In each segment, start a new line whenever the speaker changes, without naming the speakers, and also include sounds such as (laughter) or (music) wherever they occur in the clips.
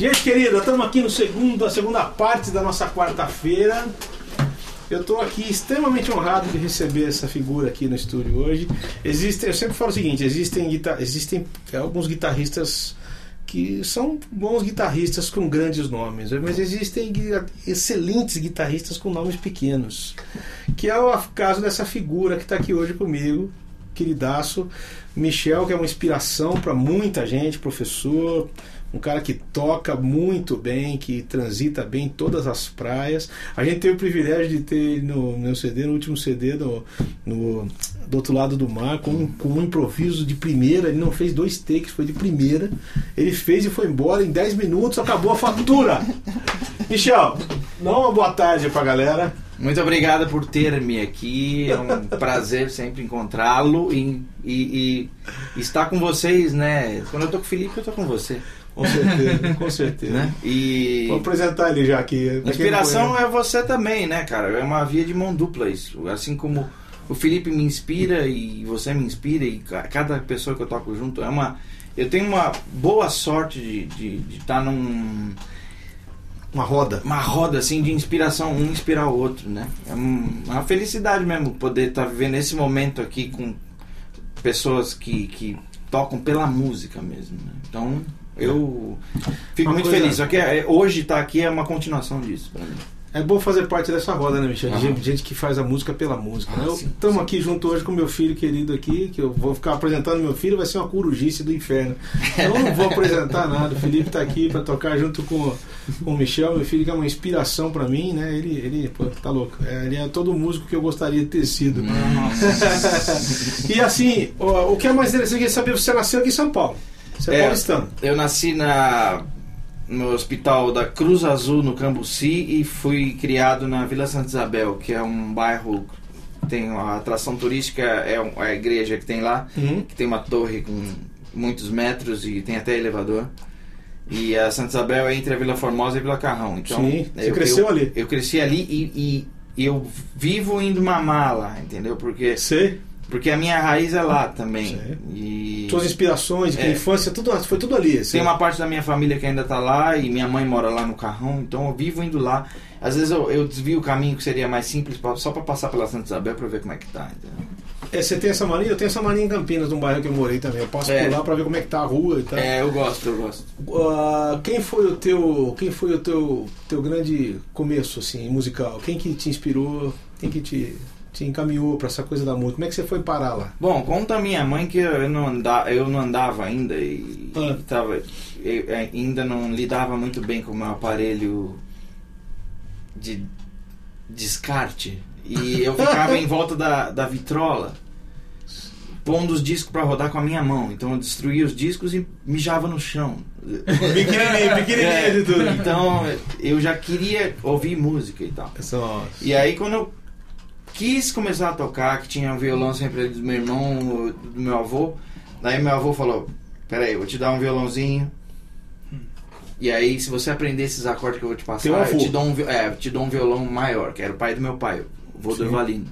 Gente querida, estamos aqui no segundo, a segunda parte da nossa quarta-feira. Eu estou aqui extremamente honrado de receber essa figura aqui no estúdio hoje. Existem, eu sempre falo o seguinte, existem, existem alguns guitarristas que são bons guitarristas com grandes nomes, mas existem excelentes guitarristas com nomes pequenos, que é o caso dessa figura que está aqui hoje comigo, queridaço, Michel, que é uma inspiração para muita gente, professor, um cara que toca muito bem, que transita bem em todas as praias. A gente teve o privilégio de ter ele no meu CD, no último CD do, no, do outro lado do mar, com, com um improviso de primeira. Ele não fez dois takes, foi de primeira. Ele fez e foi embora em 10 minutos, acabou a fatura. (laughs) Michel, dá uma boa tarde pra galera.
Muito obrigado por ter-me aqui. É um prazer sempre encontrá-lo e, e, e, estar com vocês, né? Quando eu tô com o Felipe, eu tô com você.
Com certeza, com certeza. Né?
E...
Vou apresentar ele já aqui.
A inspiração é você também, né, cara? É uma via de mão dupla isso. Assim como o Felipe me inspira e você me inspira e cada pessoa que eu toco junto é uma... Eu tenho uma boa sorte de, estar num...
Uma roda.
Uma roda, assim, de inspiração, um inspirar o outro, né? É uma felicidade mesmo poder estar vivendo esse momento aqui com pessoas que, que tocam pela música mesmo, né? Então, eu fico uma muito coisa... feliz. Só que é, hoje estar tá aqui é uma continuação disso para mim.
É bom fazer parte dessa roda, né, Michel? Gente, gente que faz a música pela música. Né? Ah, Estamos aqui junto hoje com meu filho querido aqui, que eu vou ficar apresentando meu filho, vai ser uma corujice do inferno. Eu não vou apresentar nada. O Felipe está aqui para tocar junto com, com o Michel, meu filho que é uma inspiração para mim, né? Ele, ele pô, tá louco. É, ele é todo músico que eu gostaria de ter sido. (laughs) e assim, o, o que é mais interessante é saber, você nasceu aqui em São Paulo. Você é, é paulistano.
Eu nasci na, no hospital da Cruz Azul, no Cambuci, e fui criado na Vila Santa Isabel, que é um bairro tem uma atração turística, é, é a igreja que tem lá, uhum. que tem uma torre com muitos metros e tem até elevador. E a Santa Isabel é entre a Vila Formosa e a Vila Carrão. Então,
Sim, você eu, cresceu
eu,
ali.
Eu cresci ali e, e, eu vivo indo mamar lá, entendeu? Porque
Sim.
Porque a minha raiz é lá também. E...
Suas inspirações, é. infância, tudo, foi tudo ali.
Assim. Tem uma parte da minha família que ainda está lá e minha mãe mora lá no Carrão, então eu vivo indo lá. Às vezes eu, eu desvio o caminho que seria mais simples pra, só para passar pela Santa Isabel para ver como é que tá.
É, você tem essa mania? Eu tenho essa mania em Campinas, num bairro que eu morei também. Eu posso é. por lá para ver como é que tá a rua e tal.
É, eu gosto, eu gosto.
Uh, quem foi o teu, quem foi o teu, teu grande começo assim musical? Quem que te inspirou? Quem que te te encaminhou para essa coisa da música? Como é que você foi parar lá?
Bom, conta a minha mãe que eu não, andava, eu não andava ainda e, ah. e tava, eu ainda não lidava muito bem com o meu aparelho de descarte. E eu ficava em volta da, da vitrola pondo os discos para rodar com a minha mão. Então eu destruía os discos e mijava no chão.
pequenininho, (laughs) pequenininho é, de tudo.
Então eu já queria ouvir música e tal.
Nossa.
E aí quando eu quis começar a tocar, que tinha um violão sempre do meu irmão, do meu avô. Daí meu avô falou: Peraí, vou te dar um violãozinho. E aí, se você aprender esses acordes que eu vou te passar, eu te, dou um, é, te dou um violão maior, que era o pai do meu pai, o vô do Evalino.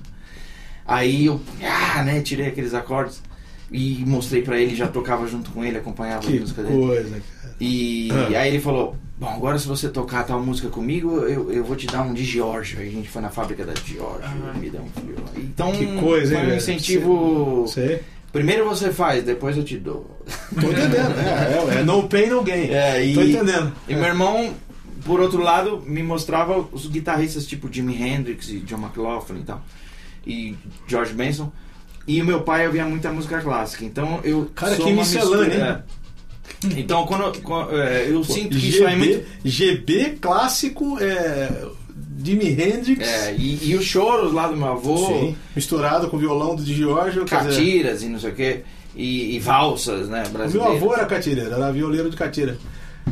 Aí eu, ah, né, tirei aqueles acordes e mostrei para ele, já tocava junto com ele, acompanhava
que
a música
dele. Coisa, cara.
E ah. aí ele falou: Bom, agora se você tocar tal música comigo, eu, eu vou te dar um de George. Aí a gente foi na fábrica da George, ah. me deu um violão. Então,
que coisa,
foi
um
incentivo. Você... Primeiro você faz, depois eu te dou.
Tô entendendo, é, (laughs) é, é no pain, no gain.
É,
e, Tô entendendo.
E meu irmão, por outro lado, me mostrava os guitarristas tipo Jimi Hendrix e John McLaughlin e tal. E George Benson. E o meu pai ouvia muita música clássica. Então eu.
Cara, que miscelânea,
hein? (laughs) Então, quando, quando é, eu sinto que GB, isso é muito.
GB clássico, é, Jimi Hendrix.
É, e, e os choros lá do meu avô. Sim,
misturado com o violão do Giorgio.
Catiras e não sei o quê. E, e valsas, né?
O meu avô era catira, era violeiro de catira.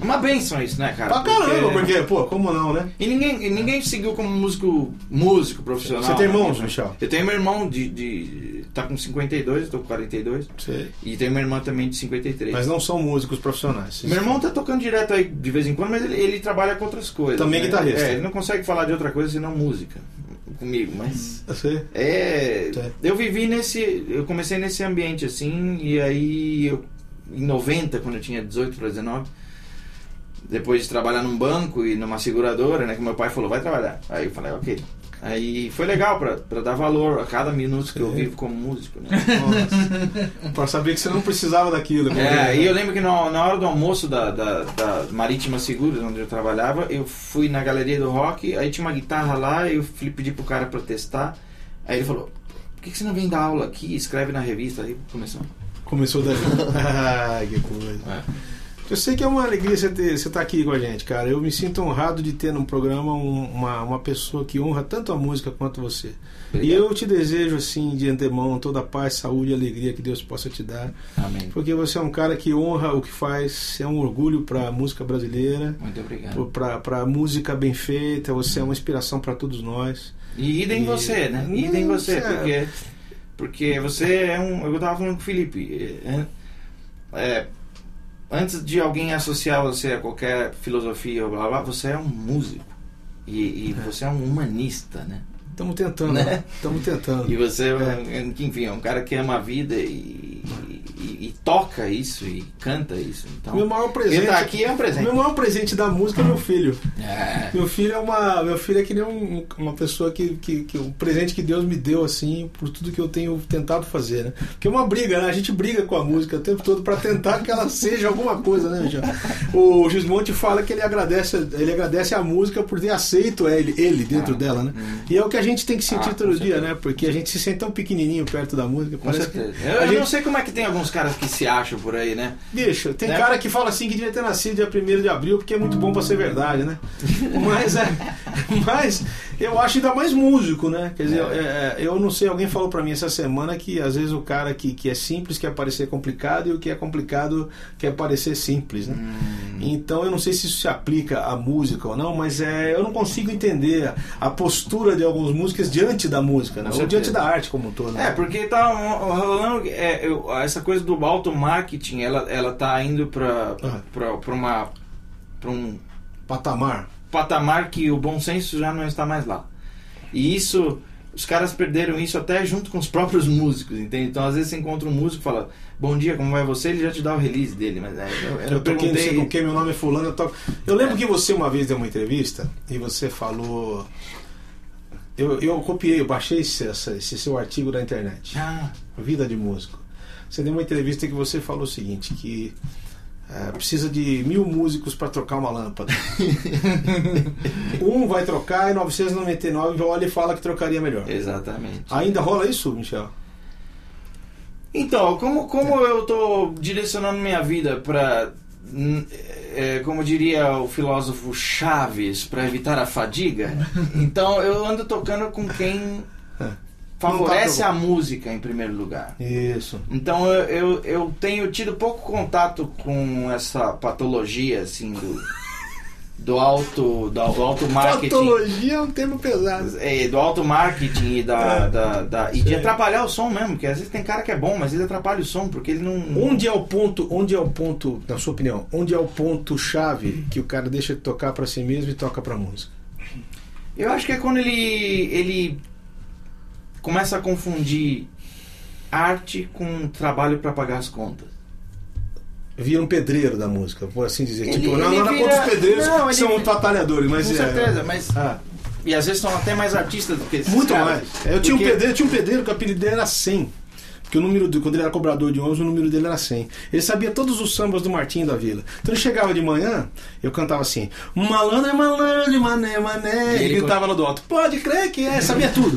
Uma benção isso, né, cara?
Pra caramba, porque, porque, pô, como não, né?
E ninguém, ninguém seguiu como músico, músico profissional.
Você tem irmãos, Michel?
Eu tenho meu irmão de, de. Tá com 52, eu tô com 42.
Sei.
E tenho minha irmã também de 53.
Mas não são músicos profissionais.
Meu irmão tá tocando direto aí de vez em quando, mas ele, ele trabalha com outras coisas.
Também
né?
guitarrista.
É, ele não consegue falar de outra coisa senão música comigo, mas é, eu vivi nesse, eu comecei nesse ambiente assim e aí eu, em 90, quando eu tinha 18 para 19, depois de trabalhar num banco e numa seguradora, né? Que meu pai falou, vai trabalhar. Aí eu falei, ok. Aí foi legal pra, pra dar valor a cada minuto que eu vivo como músico, né?
Pra saber que você não precisava daquilo.
É, e eu lembro que na, na hora do almoço da, da, da Marítima Seguros, onde eu trabalhava, eu fui na galeria do rock, aí tinha uma guitarra lá, eu fui pedir pro cara pra testar. Aí ele falou, por que, que você não vem dar aula aqui? Escreve na revista. Aí começou.
Começou daí. (laughs) (laughs) Ai, que coisa.
É.
Eu sei que é uma alegria você estar aqui com a gente, cara. Eu me sinto honrado de ter num programa um- uma, uma pessoa que honra tanto a música quanto você. E
Obrigado.
eu te desejo, assim, de antemão, toda a paz, saúde e alegria que Deus possa te dar.
Amém.
Porque você é um cara que honra o que faz, é um orgulho para a música brasileira,
Muito obrigado.
para a música bem feita, você é uma inspiração para todos nós.
E idem
E-
você, né?
Hum,
Idem você,
é.
porque, porque você é um. Eu tava falando com o Felipe. É, é, antes de alguém associar você a qualquer filosofia ou blá blá, você é um músico. E, e você é um humanista, né?
Estamos tentando,
Né?
estamos tentando.
E você, é. enfim, é um cara que ama a vida e, e- e toca isso e canta isso. Então,
Meu maior presente,
ele tá aqui é um presente.
meu maior presente da música é meu filho.
É.
Meu filho é uma, meu filho é que nem um- uma pessoa que, que, que um presente que Deus me deu assim por tudo que eu tenho tentado fazer, né? Porque é uma briga, né? A gente briga com a música o tempo todo para tentar que ela seja alguma coisa, né, Michel? O Gismonte fala que ele agradece, ele agradece a música por ter aceito ele, ele dentro
Ah,
dela, né?
hum.
E é o que a gente tem que sentir
Ah,
todo dia, né? Porque a gente se sente tão pequenininho perto da música.
Com
que
certeza.
a
Eu,
gente-
não sei como é que tem alguns caras que se acham por aí, né?
Bicho, tem
Né?
cara que fala assim que devia ter nascido dia 1 de abril porque é muito bom pra ser verdade, né? (laughs) Mas, é, mas eu acho ainda mais músico, né? Quer dizer, é, é, eu não sei, alguém falou pra mim essa semana que às vezes o cara que, que é simples quer parecer complicado e o que é complicado quer parecer simples, né?
Hum.
Então eu não sei se isso se aplica à música ou não, mas é, eu não consigo entender a postura de algumas músicas diante da música, né? Ou diante da arte como um todo. né?
É, porque tá rolando é, eu- essa coisa do auto marketing, ela, ela tá indo pra,
Ah.
pra, pra uma pra um
Patamar.
Patamar que o bom senso já não está mais lá. E isso, os caras perderam isso até junto com os próprios (laughs) músicos, entende? Então às vezes você encontra um músico e fala, bom dia, como vai você? Ele já te dá o release dele, mas é, eu, eu,
Eu toquei, não sei com quem, meu nome é fulano, eu toco. Eu lembro que você uma vez deu uma entrevista e você falou. Eu, eu copiei, eu baixei esse, esse seu artigo da internet.
Ah,
Vida de músico. Você deu uma entrevista que você falou o seguinte, que eh, precisa de mil músicos para trocar uma lâmpada. (laughs) um vai trocar e 999 olha e fala que trocaria melhor.
exatamente.
Ainda rola isso, Michel?
Então, como, como eu tô direcionando minha vida para, como diria o filósofo Chaves, para evitar a fadiga, (laughs) então eu ando tocando com quem
É.
favorece a música em primeiro lugar.
Isso.
Então eu, eu, eu tenho tido pouco contato com essa patologia assim do, do auto do, auto marketing.
Patologia é um termo pesado.
É, do auto marketing e da,
É.
da, da- e de atrapalhar o som mesmo, porque às vezes tem cara que é bom, mas ele atrapalha o som porque ele não.
Onde é o ponto, onde é o ponto, na sua opinião, onde é o ponto chave que o cara deixa de tocar pra si mesmo e toca pra música?
Eu acho que é quando ele ele começa a confundir arte com trabalho para pagar as contas.
Vira um pedreiro da música, por assim dizer.
Ele-
tipo, não,
ele
nada
vira-
contra os pedreiros
não,
que
ele
são batalhadores, mas
Com
é.
certeza, mas
Ah,
e às vezes são até mais artistas do que esses
muito
caras.
mais. Eu tinha, um pedreiro, eu tinha um pedreiro que o apelido dele era 100. Porque o número do, quando ele era cobrador de ônibus, o número dele era 100. Ele sabia todos os sambas do Martinho da Vila. Então ele chegava de manhã, eu cantava assim: Malandro é malandro, mané, mané.
E ele
gritava lá do alto: Pode crer que é, sabia tudo.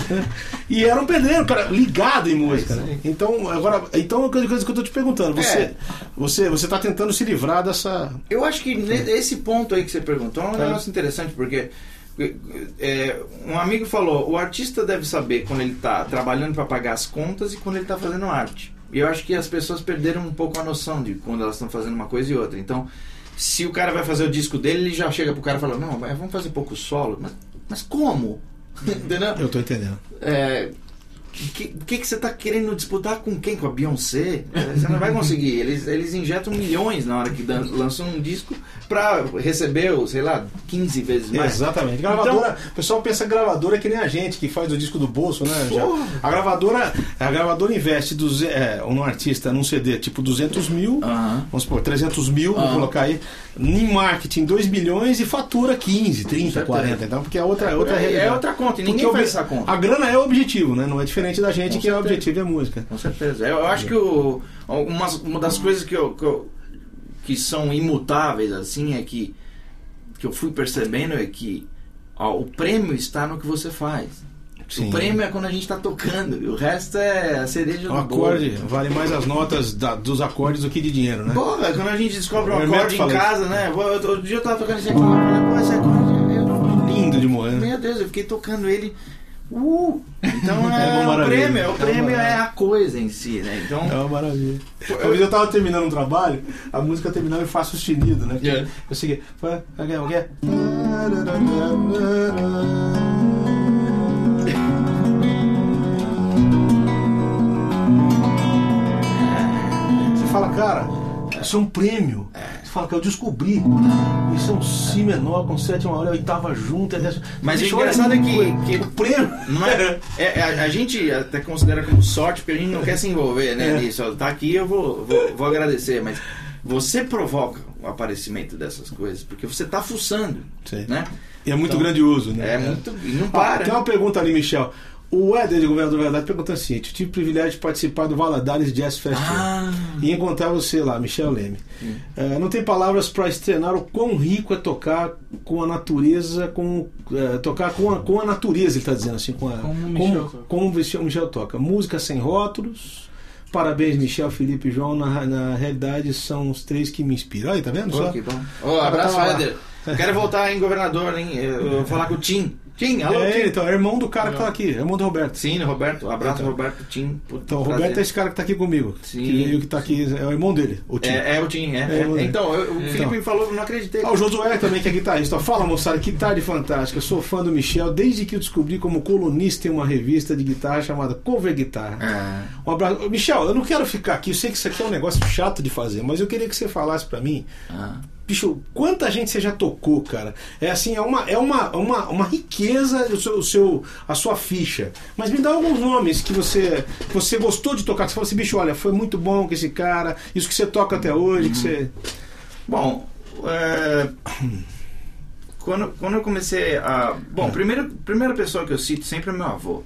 e era um pedreiro, cara, ligado em música.
É
né? Então, agora, então, a coisa que eu tô te perguntando: você,
É.
você, você tá tentando se livrar dessa.
Eu acho que esse ponto aí que você perguntou é um
É.
negócio interessante, porque é, um amigo falou, o artista deve saber quando ele está trabalhando para pagar as contas e quando ele está fazendo arte. E eu acho que as pessoas perderam um pouco a noção de quando elas estão fazendo uma coisa e outra. Então, se o cara vai fazer o disco dele, ele já chega pro cara e fala, não, vamos fazer pouco solo. Mas, mas como? (laughs) Entendeu?
Eu tô entendendo.
É, que, que, que você tá querendo disputar com quem? Com a Beyoncé? Você não vai conseguir. Eles, eles injetam milhões na hora que dan- lançam um disco pra receber, sei lá, 15 vezes mais.
Exatamente. Gravadora, o pessoal pensa que gravadora é que nem a gente, que faz o disco do bolso, né? A gravadora, a gravadora investe duze- é, num artista, num CD, tipo 200 mil,
Aham.
vamos supor, 300 mil, vou
Aham.
colocar aí, em marketing 2 bilhões e fatura 15, 30,
certeza.
40, então, porque é outra, é outra
É,
realidade.
é outra conta, e ninguém
Porque
faz
o-
essa conta.
A grana é o objetivo, né? Não é diferente da gente
Com
que é o
certeza.
objetivo é música.
Com certeza. Eu acho que o, uma, uma das coisas que, eu, que, eu- que são imutáveis, assim, é que, que eu fui percebendo é que ó, o prêmio está no que você faz.
Sim.
O prêmio é quando a gente está tocando, e o resto é a cereja
O
bolo.
acorde vale mais as notas da- dos acordes do que de dinheiro, né?
Porra, quando a gente descobre um acorde em casa, né? Pô, Outro dia eu tava tocando esse acorde, falei, pô, esse acorde, eu,
Lindo de morrer. né?
Meu Deus, eu fiquei tocando ele. Uh! Então (laughs)
É
é, o prêmio, é
É
o
uma
prêmio é
maravilha.
a coisa em si, né? Então.
É uma maravilha. Vez eu tava terminando um trabalho, a música terminava em Fá sustenido, né?
É.
Eu segui. O que é? O é? Você fala, cara, isso é um prêmio. Você fala, cara, eu descobri. Isso é um Si menor com sétima hora, oitava junta. é
Mas o
Bicho, olha
engraçado é que- que-
o prêmio.
Não é, é- a, a gente até considera como sorte, porque a gente não quer se envolver né,
É.
nisso. Tá aqui, eu vou, vou, vou agradecer, mas você provoca o aparecimento dessas coisas, porque você tá fuçando,
Sim.
né?
E é muito
Então,
grandioso, né?
É muito. E não
Ah,
para.
tem uma pergunta ali, Michel. O Éder de Governador Verdade pergunta assim: eu tive o privilégio de participar do Valadares Jazz Festival
Ah,
e encontrar você lá, Michel Leme. Eh, não tem palavras para estrenar o quão rico é tocar com a natureza, com eh, tocar com a, com a natureza, ele está dizendo assim, com a,
Como o
como,
Michel
como o Michel, Michel toca. Música sem rótulos. Parabéns, Michel, Felipe e João. Na, na realidade, são os três que me inspiram. Aí, tá vendo? Só?
que bom. Ô, abraço. Éder. Quero voltar em governador, hein? Eu vou falar com o Tim. Tim, alô,
É,
Tim.
então, é irmão do cara que tá aqui, é irmão do Roberto.
Sim, Roberto. Abraço,
Então.
Roberto, Tim. Puta,
Então, o
prazer.
Roberto é esse cara que tá aqui comigo.
Sim.
Que veio que tá aqui, é o irmão dele, o Tim.
É, é o Tim, é.
É,
é.
o-
Então, eu- o
É.
Felipe me falou, não acreditei.
Ah, o Josué também, que é guitarrista. Fala, moçada, que tarde fantástica. Eu sou fã do Michel desde que eu descobri como colunista em uma revista de guitarra chamada Cover Guitarra.
É.
Um abraço. Michel, eu não quero ficar aqui. Eu sei que isso aqui é um negócio chato de fazer, mas eu queria que você falasse pra mim.
Ah.
Bicho, quanta gente você já tocou, cara? É assim, é uma, é uma, uma, uma riqueza o seu, o seu, a sua ficha. Mas me dá alguns nomes que você, que você gostou de tocar. Que você falou assim, bicho, olha, foi muito bom com esse cara, isso que você toca até hoje, que você.
Bom, é, quando, quando eu comecei a. Bom, primeiro, primeira pessoa que eu cito sempre é meu avô.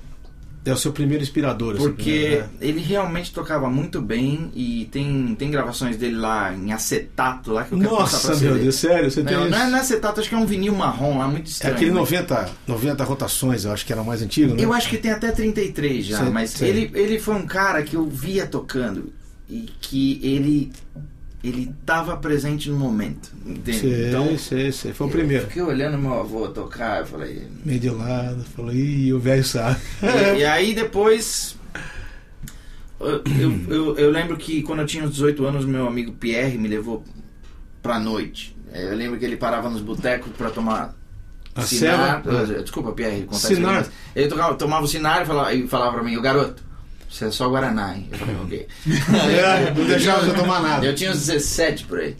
É o seu primeiro inspirador. assim,
Porque
né?
ele realmente tocava muito bem e tem, tem gravações dele lá em acetato lá que eu quero
Nossa,
pra
meu. Deus, sério, você tem.
Não, não é,
isso?
não é acetato, acho que é um vinil marrom lá, muito
É
estranho.
aquele
mas-
90, 90 rotações, eu acho que era o mais antigo, né?
Eu acho que tem até 33 já,
Sei,
mas
sei.
ele, ele foi um cara que eu via tocando e que ele ele estava presente no momento, entende?
Sei,
então,
sei, sei. Foi o
eu
primeiro.
fiquei olhando meu avô tocar, eu falei...
Meio de lado, falou, ih, o velho sabe.
E, (laughs) e aí depois... Eu, eu, eu- lembro que quando eu tinha uns 18 anos, meu amigo Pierre me levou pra noite. Eu lembro que ele parava nos botecos pra tomar
A
Sinar,
ceva?
eh, desculpa, Pierre, contar
Sinar.
isso, ele tocava, tomava o sinar e falava, e falava pra mim, o garoto, você é só Guaraná, hein? Eu falei, ok. (laughs)
É, não deixava você tomar nada.
Eu tinha uns 17 por aí.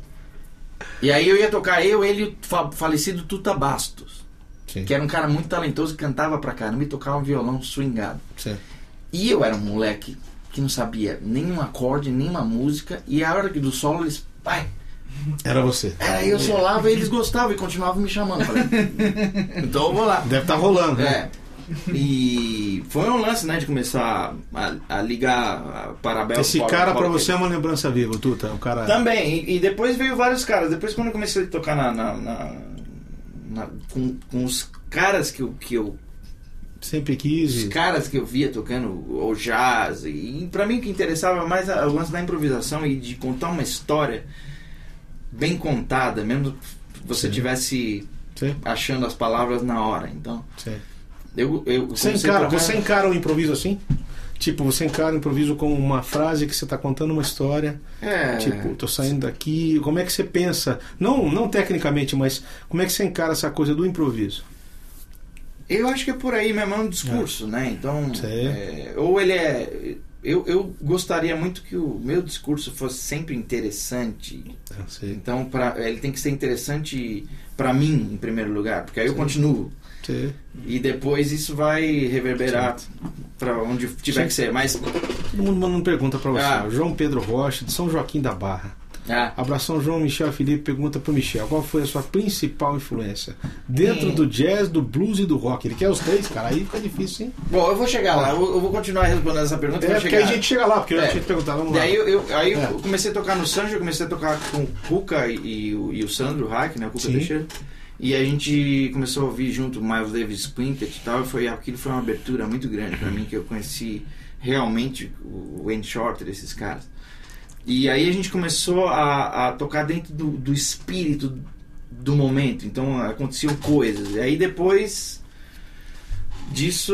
E aí eu ia tocar eu, ele e o fa- falecido Tuta Bastos,
Sim,
que era um cara muito talentoso, que cantava pra caramba e tocava um violão swingado.
sim.
E eu era um moleque que não sabia nenhum acorde, nenhuma música, e a hora que do solo eles, pai,
Era você.
aí eu solava e eles gostavam e continuavam me chamando. Falei, (laughs) então eu vou lá.
Deve estar rolando, né?
É. E foi um lance, né, de começar a, a ligar a Parabel.
Esse cara
Polo-
você é uma lembrança viva, Tuta. Um cara.
Também, e, e depois veio vários caras. Depois quando eu comecei a tocar na, na- na- na- com, com os caras que eu, que eu.
Sempre quis.
Os caras que eu via tocando o jazz. E, pra mim o que interessava mais é o lance da improvisação e de contar uma história bem contada, mesmo que você
Sim.
tivesse
Sim,
achando as palavras na hora. Então,
sim.
Eu, eu
Você encara, você encara o improviso assim? Tipo, você encara o improviso como uma frase que você está contando uma história.
É.
Tipo, tô saindo daqui. Como é que você pensa? Não, não tecnicamente, mas como é que você encara essa coisa do improviso?
Eu acho que é por aí mesmo, é um discurso, né? Então,
Sei.
é, ou ele é. Eu, eu gostaria muito que o meu discurso fosse sempre interessante.
Eu sei.
Então, pra, ele tem que ser interessante pra mim, em primeiro lugar, porque aí eu
Sim.
continuo.
Sei.
E depois isso vai reverberar pra onde tiver
Sim.
que ser. Mas.
Todo mundo mandando pergunta pra você.
Ah.
João Pedro Rocha, de São Joaquim da Barra.
Ah,
Abração, João Michel Felipe. Pergunta pro Michel: qual foi a sua principal influência? Dentro
Hum.
do jazz, do blues e do rock. Ele quer os três, cara. Aí fica difícil, hein?
bom, eu vou chegar lá, eu vou, continuar respondendo essa pergunta.
É, porque a gente chega lá, porque eu já
É.
tinha te perguntado. Vamos lá.
Eu, eu- aí
É.
eu comecei a tocar no Sanjo, eu comecei a tocar com o Cuca e, e o, e o Sandro Hack, né? O Cuca
Sim.
Teixeira. E a gente começou a ouvir junto Miles Davis Quintet e tal. E foi, aquilo foi uma abertura muito grande pra mim, que eu conheci realmente o Wayne Shorter, esses caras. E aí a gente começou a, a tocar dentro do, do espírito do momento. Então aconteciam coisas. E aí depois disso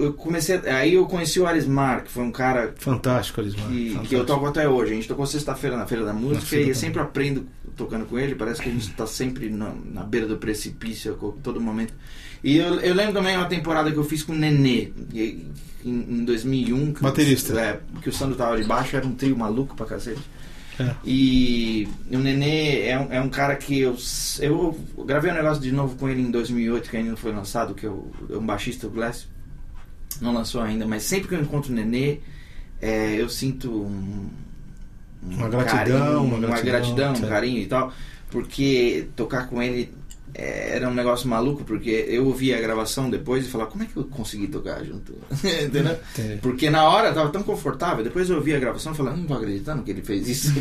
eu comecei. Aí eu conheci o Arismar, que foi um cara
Fantástico, Elismar.
que,
Fantástico.
que eu toco até hoje. A gente tocou sexta-feira na Feira da Música e eu sempre aprendo tocando com ele. Parece que a gente está sempre na, na beira do precipício a todo momento. E eu, eu lembro também uma temporada que eu fiz com o Nenê, em, em 2001. que
Baterista.
É, que o Sandro tava de baixo, era um trio maluco pra cacete.
É.
E o Nenê é um, é um cara que eu, eu gravei um negócio de novo com ele em 2008, que ainda não foi lançado, que é um baixista, o Glass. Não lançou ainda, mas sempre que eu encontro o Nenê, é, eu sinto um, um
Uma gratidão,
carinho,
uma gratidão,
gratidão, um carinho e tal, porque tocar com ele era um negócio maluco, porque eu ouvia a gravação depois e falava, como é que eu consegui tocar junto? (laughs) Entendeu?
Entendi.
Porque na hora eu tava tão confortável, depois eu ouvi a gravação e falei, não tô acreditando que ele fez isso.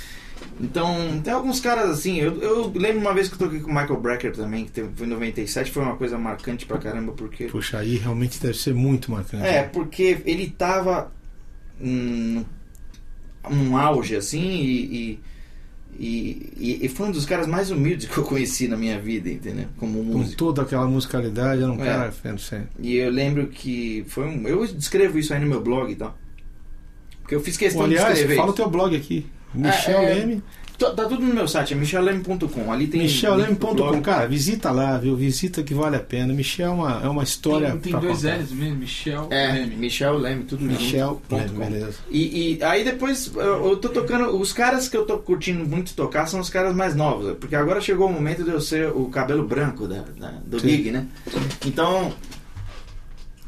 (laughs) então, tem alguns caras assim, eu, eu lembro uma vez que eu toquei com o Michael Brecker também, que teve- foi em 97, foi uma coisa marcante pra caramba, porque.
Puxa, aí realmente deve ser muito marcante.
É, porque ele tava num auge assim e, e, e, e foi um dos caras mais humildes que eu conheci na minha vida, entendeu? Como
Com
músico.
toda aquela musicalidade, era um
É.
cara. Eu não sei.
E eu lembro que foi um. Eu descrevo isso aí no meu blog e tal. Porque eu fiz questão de
Aliás,
escrever.
fala o teu blog aqui. Michel
é,
Leme.
Tá tá tudo no meu site, é michelleme.com. Ali tem. blog.
Cara, visita lá, viu? Visita que vale a pena. Michel é uma, é uma história.
Tem, tem dois
contar.
L's mesmo, Michel
É,
Leme.
Michel Leme, tudo
Michel
junto,
Leme, beleza.
E, e aí depois eu, eu tô tocando. Os caras que eu tô curtindo muito tocar são os caras mais novos. Porque agora chegou o momento de eu ser o cabelo branco da, da- do
Sim.
Big, né? Então.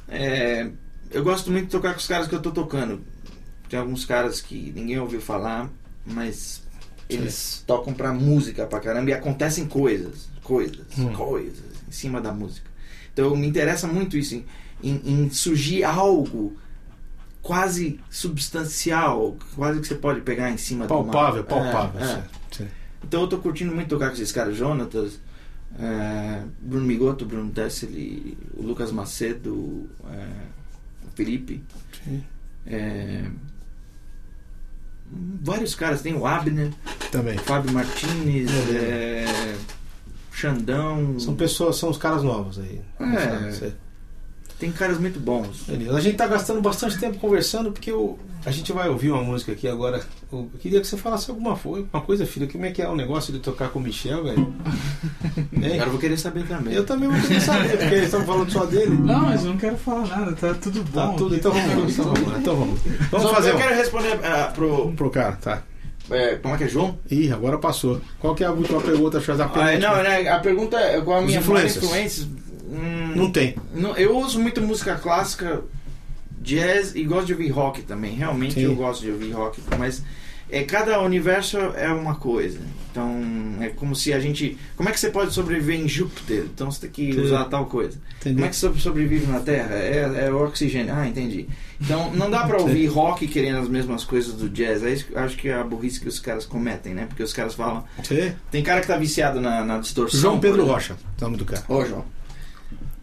é, eu gosto muito de tocar com os caras que eu tô tocando. Tem alguns caras que ninguém ouviu falar, mas eles tocam pra música pra caramba e acontecem coisas, coisas,
Hum.
coisas em cima da música. Então me interessa muito isso, em, em- em surgir algo quase substancial, quase que você pode pegar em cima
Palpável,
de uma...
palpável.
É, é. Então eu tô curtindo muito tocar com esses caras, Jonatas, é, Bruno Migoto, Bruno Tesseli, o Lucas Macedo, é, o Felipe.
Sim.
Vários caras, tem o Abner,
Também.
Fábio Martinez,
É.
é, Xandão.
São pessoas, são os caras novos aí.
É. Tem caras muito bons.
Beleza. A gente tá gastando bastante tempo conversando porque o, a gente vai ouvir uma música aqui agora. Eu queria que você falasse alguma coisa, uma coisa, filho. Como é que é o negócio de tocar com o Michel, velho? Hein? (laughs)
Agora eu vou querer saber também.
Eu também vou querer saber, porque eles estão falando só dele.
Não, mas eu não quero falar nada, tá tudo bom.
Tá tudo, então vamos, então vamos. Então vamos. Vamos
Só
fazer
Eu quero responder ah, pro.
Pro cara, tá.
é, como é que é, João?
Ih, agora passou. Qual que é a última pergunta? Fazer a
Ah, não, né, a pergunta é qual a
Os
minha influência. Hum,
Não tem.
não, eu uso muito música clássica, jazz e gosto de ouvir rock também. Realmente
Sim.
eu gosto de ouvir rock, mas é, cada universo é uma coisa. Então é como se a gente. Como é que você pode sobreviver em Júpiter? Então você tem que
Sim.
usar tal coisa.
Entendi.
Como é que você sobrevive na Terra? É, é o oxigênio. Ah, entendi. Então não dá pra (laughs) ouvir rock querendo as mesmas coisas do jazz. É isso que eu acho que é a burrice que os caras cometem, né? Porque os caras falam.
Você?
Tem cara que tá viciado na, na distorção.
João Pedro
exemplo.
Rocha, nome do cara.
Ô, João.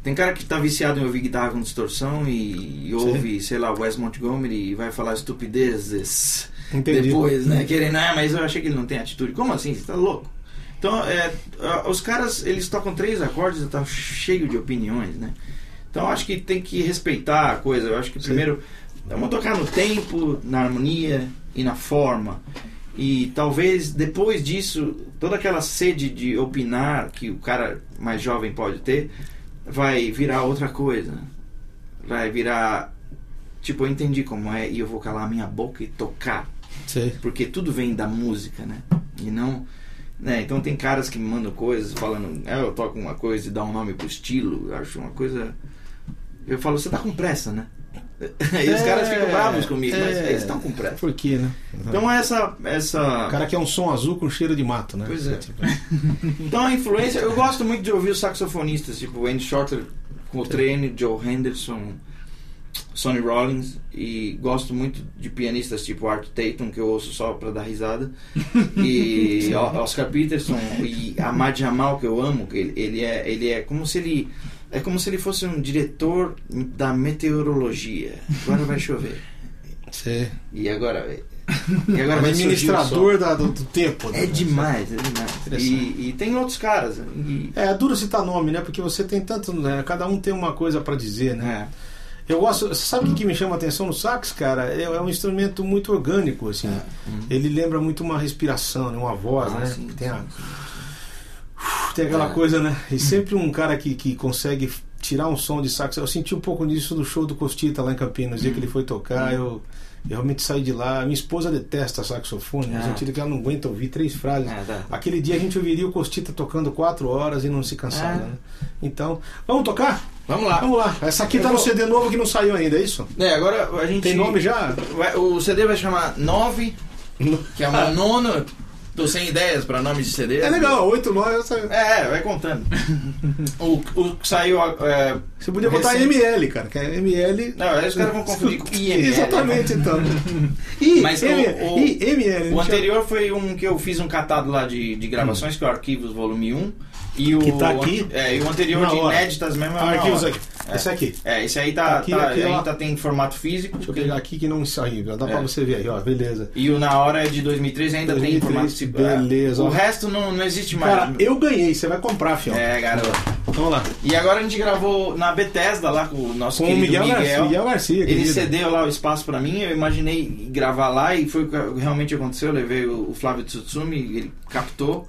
Tem cara que tá viciado em ouvir guitarra com distorção e, e ouve, sei lá, Wes Montgomery e vai falar estupidezes
Entendi.
depois, né? Querendo, ah, mas eu achei que ele não tem atitude. Como assim? Você tá louco? Então, é, os caras, eles tocam três acordes e tá cheio de opiniões, né? Então, acho que tem que respeitar a coisa. Eu acho que
Sim.
primeiro, vamos tocar no tempo, na harmonia e na forma. E talvez depois disso, toda aquela sede de opinar que o cara mais jovem pode ter, vai virar outra coisa. Vai virar. Tipo, eu entendi como é e eu vou calar a minha boca e tocar.
Sei.
Porque tudo vem da música, né? E não. Né? Então tem caras que me mandam coisas falando, "É, eu toco uma coisa e dá um nome pro estilo. Eu acho uma coisa. Eu falo, você tá com pressa, né? E os
É,
caras ficam bravos comigo, mas
é.
eles estão com pressa.
Por quê, né?
Então essa. essa
O cara quer um som azul com cheiro de mato, né?
Pois é.
Tipo, (laughs)
Então a influência, eu gosto muito de ouvir os saxofonistas, tipo Andy Shorter, Coltrane, Joe Henderson, Sonny Rollins, e gosto muito de pianistas tipo Art Tatum, que eu ouço só pra dar risada, e (laughs) O- Oscar Peterson e Ahmad Jamal, que eu amo, que ele, ele é ele é como se ele é como se ele fosse um diretor da meteorologia. Agora vai chover.
sei.
E agora e agora vai.
Administrador da- do, do tempo. né?
É demais, é demais. E, e tem outros caras. E,
É, é duro citar nome, né? Porque você tem tanto. Né? Cada um tem uma coisa pra dizer, né?
é.
Eu gosto. Você sabe o que, que me chama a atenção no sax, cara? É, é um instrumento muito orgânico, assim.
Uhum.
Ele lembra muito uma respiração, né? uma voz,
Ah,
né?
sim,
tem, a-
sim, sim.
Tem aquela
É.
coisa, né? E sempre um cara que, que consegue tirar um som de sax. Eu senti um pouco disso no show do Costita lá em Campinas. No dia que ele foi tocar, eu, eu realmente saí de lá. Minha esposa detesta saxofone, no
Ah.
sentido que ela não aguenta ouvir três frases.
É, tá.
Aquele dia a gente ouviria o Costita tocando quatro horas e não se cansava.
É.
Né? Então, vamos tocar?
Vamos lá.
Vamos lá. Essa aqui
Eu
tá no
vou-
CD novo que não saiu ainda, é isso?
É, agora a gente.
Tem nome já?
vai- o CD vai chamar 9, que é o meu nono. (laughs) Tô sem ideias pra nome de CD.
É legal, 8, 9. Essa...
É, vai contando. (laughs) o, o que saiu. É,
Você podia botar
recente-
ML, cara, que é ML.
Não, aí os caras vão confundir com IML.
Exatamente, então. (laughs) I,
Mas o-
M,
o-
I, ML.
O anterior foi um que eu fiz um catado lá de, de gravações, que é o Arquivos Volume 1. E o,
Que tá aqui?
É, e o anterior de inéditas mesmo é
Ah, arquivos
hora.
aqui.
É.
Esse aqui.
É, esse aí tá,
Tá aqui,
tá-
aqui,
ainda tem formato físico.
Deixa eu pegar aqui que não saiu. Dá pra
É.
você ver aí, ó. Beleza.
E o na hora é de 2013 ainda
2013,
tem formato físico.
beleza.
O resto não, não existe mais.
Cara, eu ganhei. Você vai comprar, fião.
É, garoto.
Vamos lá.
E agora a gente gravou na Bethesda lá com o nosso
Com
querido
Miguel,
Miguel.
Garcia. Miguel Garcia,
Ele
querido.
cedeu lá o espaço pra mim, eu imaginei gravar lá e foi o que realmente aconteceu. Eu levei o o Flávio Tsutsumi, ele captou.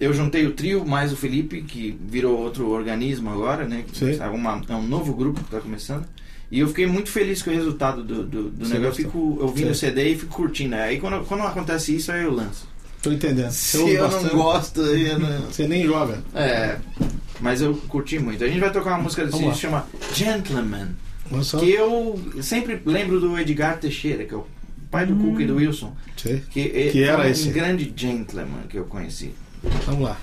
Eu juntei o trio mais o Felipe, que virou outro organismo agora, né?
Sim.
É, uma- é um novo grupo que está começando. E eu fiquei muito feliz com o resultado do, do, do negócio. Eu fico ouvindo
Sim.
o CD e fico curtindo. né? Aí quando, quando acontece isso, aí eu lanço.
Tô entendendo.
Se eu
bastante.
não gosto, eu não.
Você nem joga.
É. Mas eu curti muito. A gente vai tocar uma música desse
Vamos
que chama Gentleman. Que eu sempre lembro do Edgar Teixeira, que é o pai do Cook e do Wilson.
Sei.
Que, é-
Que era
um
esse?
grande gentleman que eu conheci.
Vamos lá.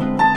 you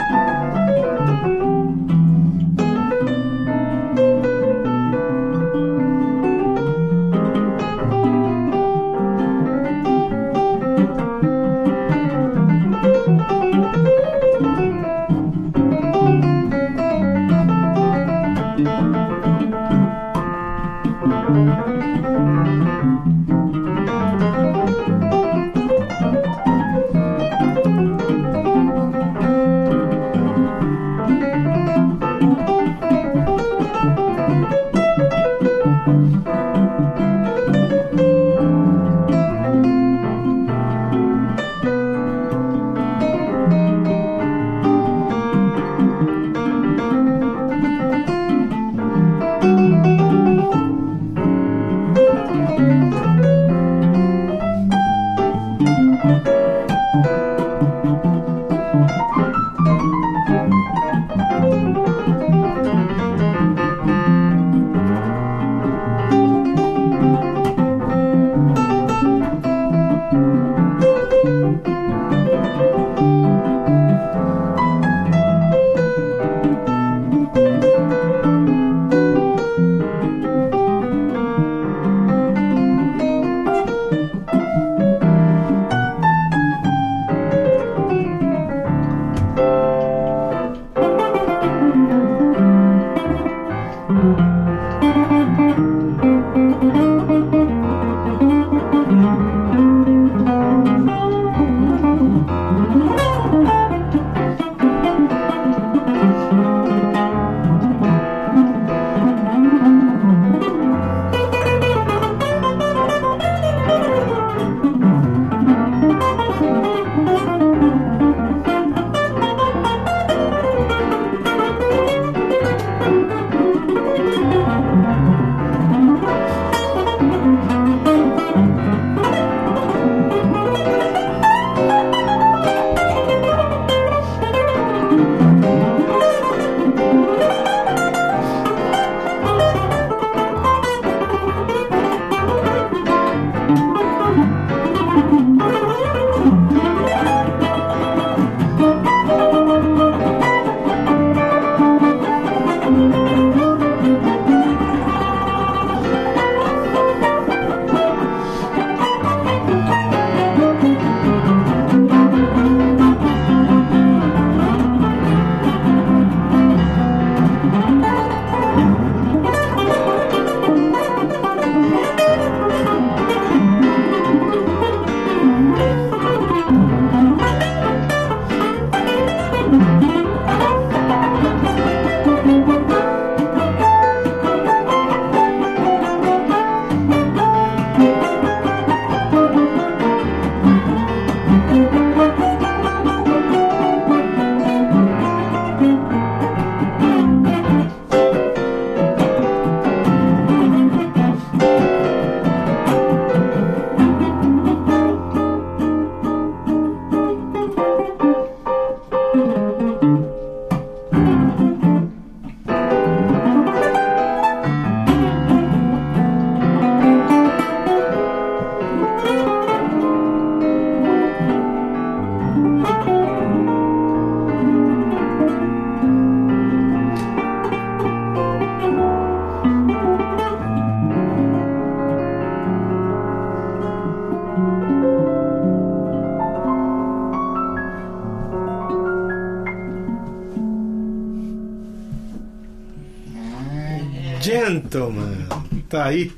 aí.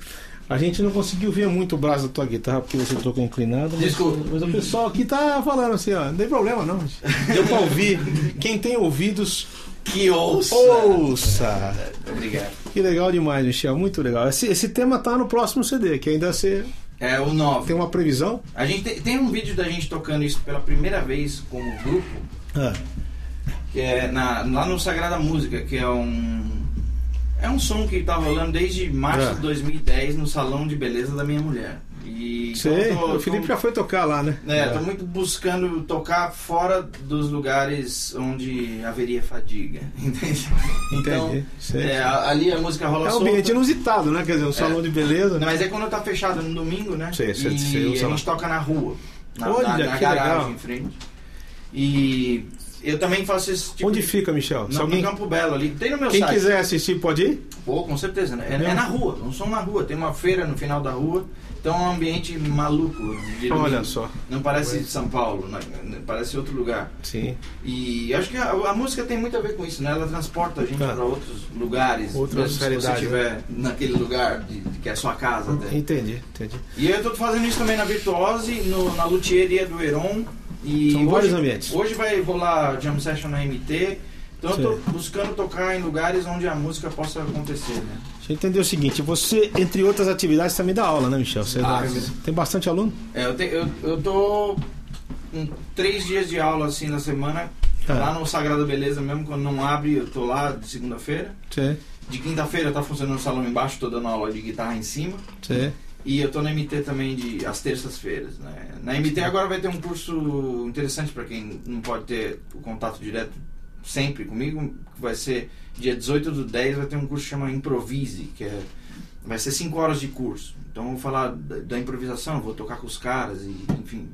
A gente não conseguiu ver muito o braço da tua guitarra porque você tocou inclinado. Mas,
Desculpa.
Mas o pessoal aqui tá falando assim, ó. Não tem problema não. Deu pra ouvir. Quem tem ouvidos,
Que ouça!
ouça.
Obrigado.
Que legal demais, Michel. Muito legal. Esse, esse tema tá no próximo CD, que ainda você
É o 9.
tem uma previsão.
A gente tem, tem um vídeo da gente tocando isso pela primeira vez como grupo,
Ah,
que é na, lá no Sagrada Música, que é um. É um som que tá rolando desde março
Ah.
de 2010 no Salão de Beleza da minha mulher. E então
sei.
tô-
o Felipe
tô-
já foi tocar lá, né?
É, tô muito buscando tocar fora dos lugares onde haveria fadiga, (laughs) entende? Então,
Entendi. Sei.
é, ali a música rola
É um
solta.
ambiente inusitado, né? Quer dizer, um salão de beleza. Né?
mas é quando tá fechado no domingo, né?
Sei, sei,
e
sei,
a gente toca na rua. Na,
Olha,
na, na garagem
legal.
em frente. E eu também faço esse tipo
Onde
de...
fica, Michel?
No,
alguém,
Campo Belo ali. Tem no meu
quem
site.
quiser assistir, pode ir?
Pô, com certeza, né? É, é na rua, um som na rua. Tem uma feira no final da rua. Então é um ambiente maluco.
Olha só.
Não parece São Paulo, né? parece outro lugar.
Sim.
E acho que a, a música tem muito a ver com isso, né? Ela transporta a gente
Tá.
para outros lugares,
Outras
mesmo se você
realidades,
estiver naquele lugar de, de que é sua casa até.
Entendi, entendi.
E eu tô fazendo isso também na Virtuose, no, na Luthieria do Heron. E
São
hoje,
vários ambientes.
Hoje vai rolar Jam Session na MT. Então eu
Sim.
tô buscando tocar em lugares onde a música possa acontecer, né?
Deixa eu entender o seguinte: você, entre outras atividades, também dá aula, né, Michel? Você
Ah,
dá- tem bastante aluno?
É, eu, te, eu, eu tô com três dias de aula assim na semana.
Ah.
Lá no Sagrada Beleza mesmo, quando não abre, eu tô lá de segunda-feira.
Sim,
De quinta-feira tá funcionando o salão embaixo, tô dando aula de guitarra em cima.
sim.
E eu tô na MT também de às terças-feiras, né? Na MT agora vai ter um curso interessante para quem não pode ter o contato direto sempre comigo, que vai ser dia 18 do 10, vai ter um curso que chama Improvise, que é vai ser 5 horas de curso. Então eu vou falar da, da improvisação, vou tocar com os caras e, enfim,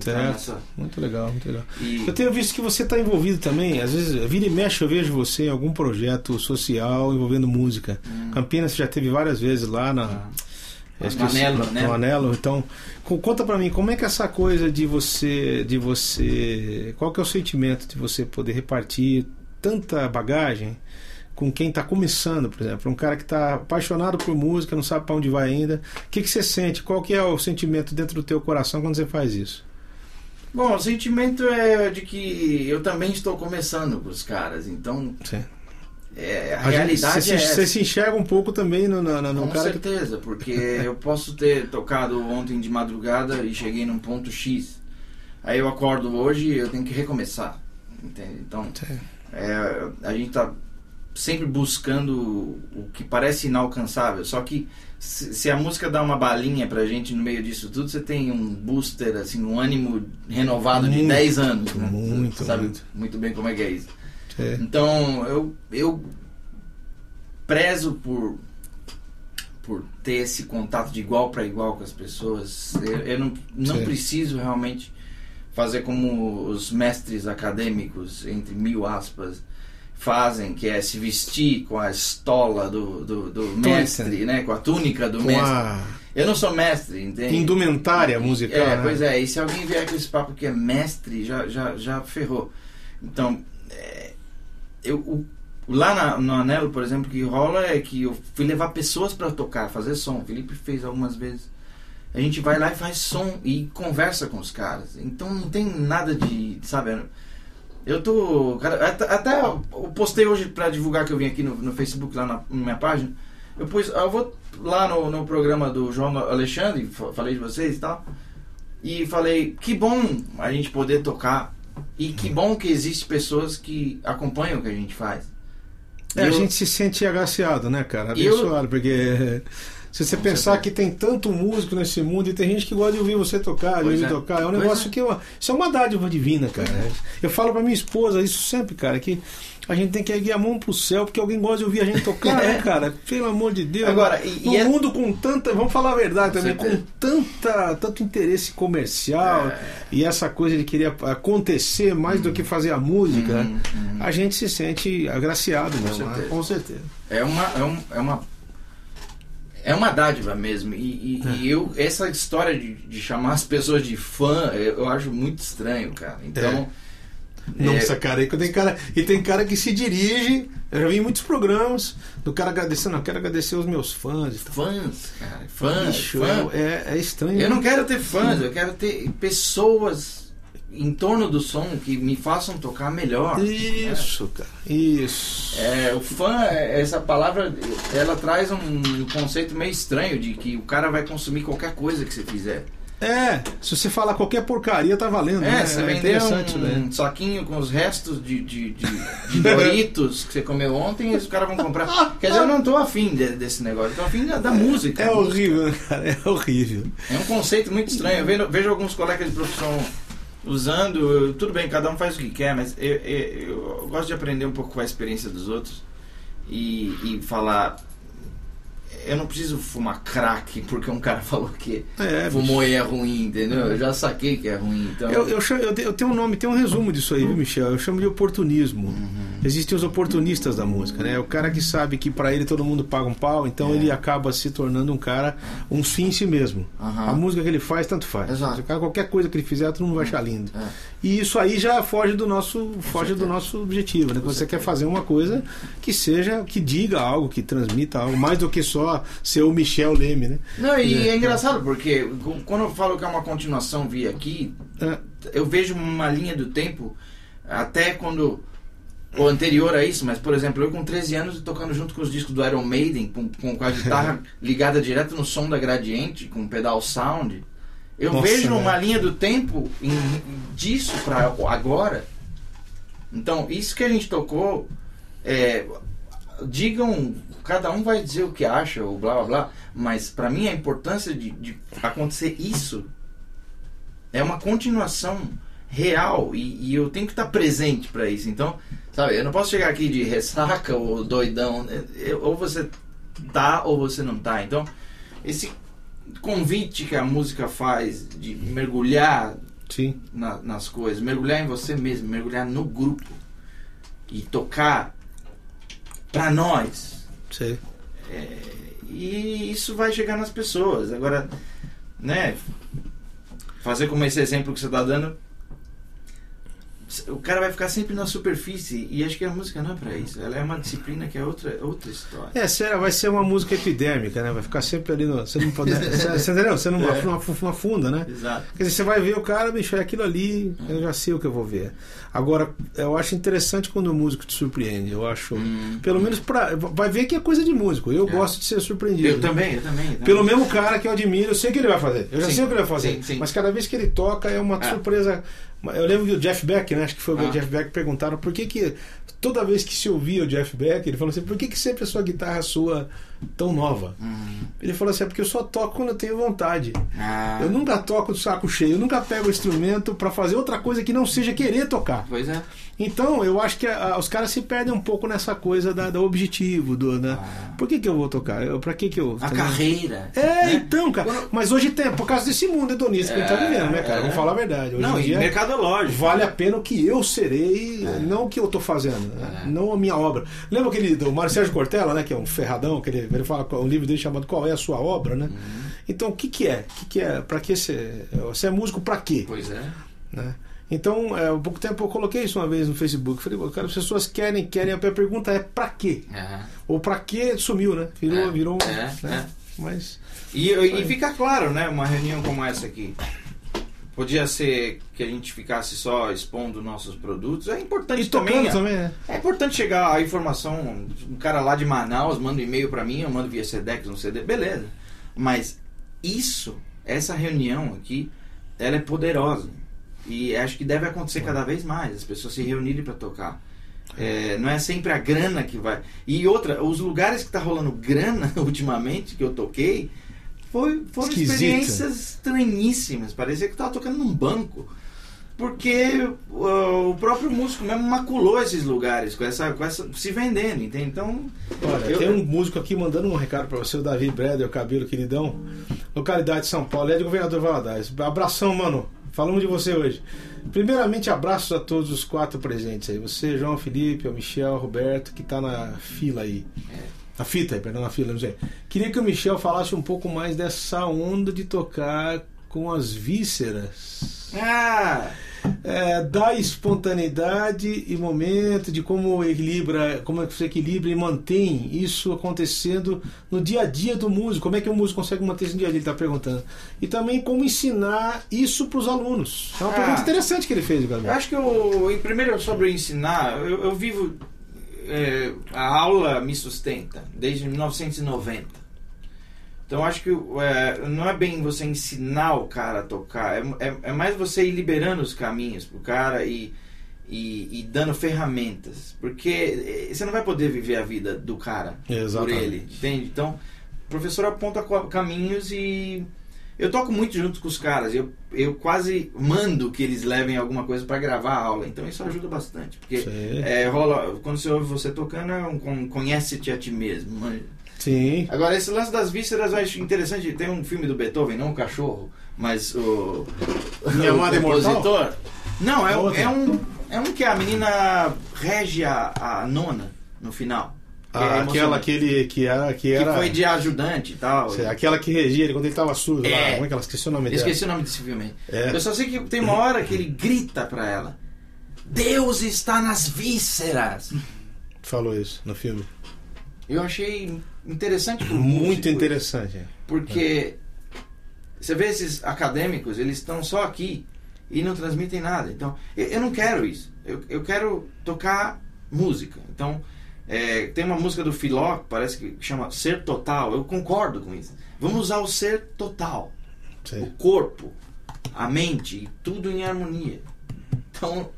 Certo.
nessa
Muito legal, muito legal.
e
Eu tenho visto que você está envolvido também, às vezes, vira e mexe, eu vejo você em algum projeto social envolvendo música.
Hum.
Campinas você já teve várias vezes lá na.
Ah.
Eu
No Anelo,
no,
né?
no Anelo. Então, co- conta pra mim, como é que é essa coisa de você. de você. Qual que é o sentimento de você poder repartir tanta bagagem com quem está começando, por exemplo? Um cara que está apaixonado por música, não sabe para onde vai ainda. O que, que você sente? Qual que é o sentimento dentro do teu coração quando você faz isso?
Bom, o sentimento é de que eu também estou começando com os caras, então
Sim.
É, a,
A gente-
realidade
você,
é
se,
essa.
você se enxerga um pouco também no, no, no-
Com
cara que
certeza, porque eu posso ter tocado ontem de madrugada e cheguei num ponto X. Aí eu acordo hoje e eu tenho que recomeçar. Entende? Então, é, a gente tá sempre buscando o que parece inalcançável. Só que se, a música dá uma balinha pra gente no meio disso tudo, você tem um booster, assim, um ânimo renovado de
Muito,
10 anos. Né?
muito,
Você sabe
muito.
muito bem como é que é isso.
É.
Então, eu, eu prezo por por ter esse contato de igual para igual com as pessoas. Eu, eu não, não
Sim.
preciso realmente fazer como os mestres acadêmicos, entre mil aspas, fazem, que é se vestir com a estola do, do, do mestre, né? com a túnica do
com
mestre.
a
Eu não sou mestre, entende?
indumentária musical.
É,
né?
pois é, e se alguém vier com esse papo que é mestre, já, já, já ferrou. Então, é, eu, o- lá na- no Anelo, por exemplo, que rola é que eu fui levar pessoas para tocar, fazer som. O Felipe fez algumas vezes. A gente vai lá e faz som e conversa com os caras. Então não tem nada de, sabe? Eu tô. Cara, até, até eu postei hoje para divulgar que eu vim aqui no, no Facebook, lá na, na minha página. Eu pus. Eu vou lá no, no programa do João Alexandre, fa- falei de vocês e tal. E falei, que bom a gente poder tocar. E que bom que existem pessoas que acompanham o que a gente faz.
É, a
Eu-
gente se sente agraciado, né, cara?
E eu-
Abençoado, porque se você
Com
pensar
certeza.
que tem tanto músico nesse mundo e tem gente que gosta de ouvir você tocar, de ouvir
é.
tocar, é um
Pois
negócio
é.
que eu, isso é uma dádiva divina, cara. Eu falo pra minha esposa isso sempre, cara, que a gente tem que erguer a mão pro céu porque alguém gosta de ouvir a gente tocar, (laughs) né, cara? Pelo amor de Deus.
Agora, e-
no
e é-
mundo com tanta, vamos falar a verdade
Com
também, com tanta, tanto interesse comercial
É.
e essa coisa de querer acontecer mais do que fazer a música,
Uhum, uhum.
a gente se sente agraciado mesmo, né?
certeza.
com certeza.
É uma, é, um, é uma é uma dádiva mesmo e, e-
É.
e eu essa história de, de chamar as pessoas de fã eu, eu acho muito estranho cara então
Nossa, cara, e tem cara, e tem cara que se dirige. Eu já vi muitos programas do cara agradecendo, não, quero agradecer os meus fãs.
Fãs, cara. Fãs,
Bicho,
fã.
é, é estranho.
Eu
né?
não quero ter fãs, eu quero ter pessoas em torno do som que me façam tocar melhor.
Isso, cara. Isso.
É, o fã, é, essa palavra, ela traz um conceito meio estranho de que o cara vai consumir qualquer coisa que você fizer.
É, se você falar qualquer porcaria, tá valendo.
É,
né?
você
é
vender
interessante,
um,
né?
saquinho com os restos de, de, de, de Doritos que você comeu ontem e os caras vão comprar. Quer dizer, eu não tô afim de- desse negócio, eu tô afim da, da música.
É horrível, né, cara. É horrível.
É um conceito muito estranho. Eu vejo, vejo alguns colegas de profissão usando. Tudo bem, cada um faz o que quer, mas eu, eu- eu gosto de aprender um pouco com a experiência dos outros e, e falar. Eu não preciso fumar crack porque um cara (laughs) falou que
É,
fumou e é ruim, entendeu? Eu já saquei que é ruim. Então,
Eu, eu, chamo- eu te- eu tenho um nome, tem um resumo disso aí, viu, Michel? Eu chamo de oportunismo. Existem os oportunistas da música, né? O cara que sabe que pra ele todo mundo paga um pau, então
É.
ele acaba se tornando um cara, um fim em si mesmo.
Aham.
A música que ele faz, tanto faz.
Exato.
Cara, qualquer coisa que ele fizer, todo mundo vai achar lindo.
É.
E isso aí já foge do nosso, foge do nosso objetivo, né? Você quer fazer uma coisa que seja, que diga algo, que transmita algo, mais do que só ser o Michel Leme, né?
Não, e
É.
é engraçado porque quando eu falo que é uma continuação via aqui,
É,
eu vejo uma linha do tempo até quando ou anterior a isso, mas por exemplo, eu com 13 anos tocando junto com os discos do Iron Maiden, com, com a guitarra (laughs) ligada direto no som da Gradiente, com pedal sound, eu
Nossa,
vejo
né?
uma linha do tempo em- disso para agora. Então, isso que a gente tocou, é, digam, cada um vai dizer o que acha, ou blá blá blá, mas para mim a importância de, de acontecer isso é uma continuação real e, e eu tenho que estar presente para isso. Então, sabe, eu não posso chegar aqui de ressaca ou doidão. né? Eu- ou você tá ou você não tá. Então, esse convite que a música faz de mergulhar
sim.
na- nas coisas, mergulhar em você mesmo, mergulhar no grupo e tocar para nós.
Sei.
E isso vai chegar nas pessoas. Agora, né? Fazer como esse exemplo que você está dando. O cara vai ficar sempre na superfície e acho que a música não é pra isso. Ela é uma disciplina que é outra, outra história.
É, sério, vai ser uma música epidêmica, né? Vai ficar sempre ali no. Você não pode. Você, entendeu? Você não (laughs)
É.
uma, uma funda, né?
Exato.
Quer dizer, você vai ver o cara, bicho, é aquilo ali, eu já sei o que eu vou ver. Agora, eu acho interessante quando o músico te surpreende. Eu acho.
Hum.
Pelo menos pra. Vai ver que é coisa de músico. Eu
É.
gosto de ser surpreendido.
Eu também, eu também. eu também.
Pelo mesmo cara que eu admiro, eu sei o que ele vai fazer. Eu já
Sim,
sei o que ele vai fazer.
sim, sim.
Mas cada vez que ele toca é uma
É.
surpresa. Eu lembro que o Jeff Beck, né? Acho que foi o
Ah.
Jeff Beck perguntaram por que que toda vez que se ouvia o Jeff Beck, ele falou assim: por que que sempre a sua guitarra sua tão nova?
Hum.
Ele falou assim: é porque eu só toco quando eu tenho vontade.
Ah,
Eu nunca toco do saco cheio, eu nunca pego o instrumento pra fazer outra coisa que não seja querer tocar.
Pois é.
Então, eu acho que a- os caras se perdem um pouco nessa coisa da, do objetivo, do, da,
Ah.
por que que eu vou tocar? Eu, pra que que eu...
A
tá
carreira.
É,
né?
então, cara.
Quando-
Mas hoje tem, por causa desse mundo hedonista que a gente tá
É,
vivendo, né, cara?
é.
Vamos falar a verdade. Hoje
Não,
em dia,
mercadológico.
vale a pena o que eu serei,
É.
não o que eu tô fazendo, né?
É.
não a minha obra. Lembra aquele do Mário Sérgio Cortella, né? Que é um ferradão, que ele, ele fala um livro dele chamado Qual é a Sua Obra, né?
Uhum.
Então, o que que é? O que que é? Pra que você... Você é músico pra quê?
Pois é.
né? Então, é, há pouco tempo eu coloquei isso uma vez no Facebook. Falei, cara, as pessoas querem, querem. A pergunta é pra quê?
É.
Ou pra que sumiu, né? Virou,
É,
virou.
é,
né? Mas.
E, e fica claro, né? Uma reunião como essa aqui. Podia ser que a gente ficasse só expondo nossos produtos. É importante
E
também.
tocando também, né?
É importante chegar a informação. Um cara lá de Manaus manda um e-mail pra mim, eu mando via Sedex, um CD, beleza. Mas isso, essa reunião aqui, ela é poderosa. E acho que deve acontecer cada vez mais, as pessoas se reunirem pra tocar. É, não é sempre a grana que vai. E outra, os lugares que tá rolando grana (laughs) ultimamente, que eu toquei, foi, foram
Esquisito.
experiências estranhíssimas. Parecia que tava tocando num banco. Porque uh, o próprio músico mesmo maculou esses lugares com essa, com essa se vendendo, entende? Então,
Olha,
Eu-
tem um músico aqui mandando um recado pra você, o Davi Breder, o cabelo queridão. Localidade de São Paulo, é de Governador Valadares. Abração, mano. Falamos de você hoje. Primeiramente, abraços a todos os quatro presentes aí. Você, João Felipe, o Michel, o Roberto, que tá na fila aí. Na fita perdão, na fila, não sei. Queria que o Michel falasse um pouco mais dessa onda de tocar com as vísceras.
ah,
é, da espontaneidade e momento, de como equilibra, como é que você equilibra e mantém isso acontecendo no dia a dia do músico. Como é que o músico consegue manter isso no dia a dia? Ele está perguntando. E também como ensinar isso para os alunos. É uma
Ah.
pergunta interessante que ele fez,
Eu
Gabriel.
acho que eu, em primeiro sobre ensinar, eu, eu vivo. É, a aula me sustenta desde 1990. Então acho que é, não é bem você ensinar o cara a tocar, é, é, é mais você ir liberando os caminhos pro cara e, e, e dando ferramentas. Porque eh, você não vai poder viver a vida do cara por
Exatamente.
ele, entende? Então, o professor aponta caminhos e eu toco muito junto com os caras. Eu, eu quase mando que eles levem alguma coisa para gravar a aula. Então isso ajuda bastante. Porque é, rola, quando você ouve você tocando, é um con- conhece-te a ti mesmo. manja.
Sim.
Agora, esse lance das vísceras eu acho interessante. Tem um filme do Beethoven, não o cachorro, mas o.
Minha
o
Amada Imortal?
compositor. Não, é, é, um, é um que a menina rege a, a nona no final. Que é
Ah, aquela que ele que era que
que
era
foi de ajudante e tal.
Sei, aquela que regia ele quando ele tava surdo lá.
É.
Como é que ela esqueci o nome dela?
esqueci o nome desse filme aí.
É.
Eu só sei que tem uma hora que ele grita pra ela: Deus está nas vísceras.
Falou isso no filme.
Eu achei interessante
Muito interessante.
Porque você vê esses acadêmicos, eles estão só aqui e não transmitem nada. Então, eu, eu não quero isso. Eu, eu quero tocar música. Então, é, tem uma música do Filó, que parece que chama Ser Total. Eu concordo com isso. Vamos usar o ser total. o
Sei.
corpo, a mente, tudo em harmonia. Então,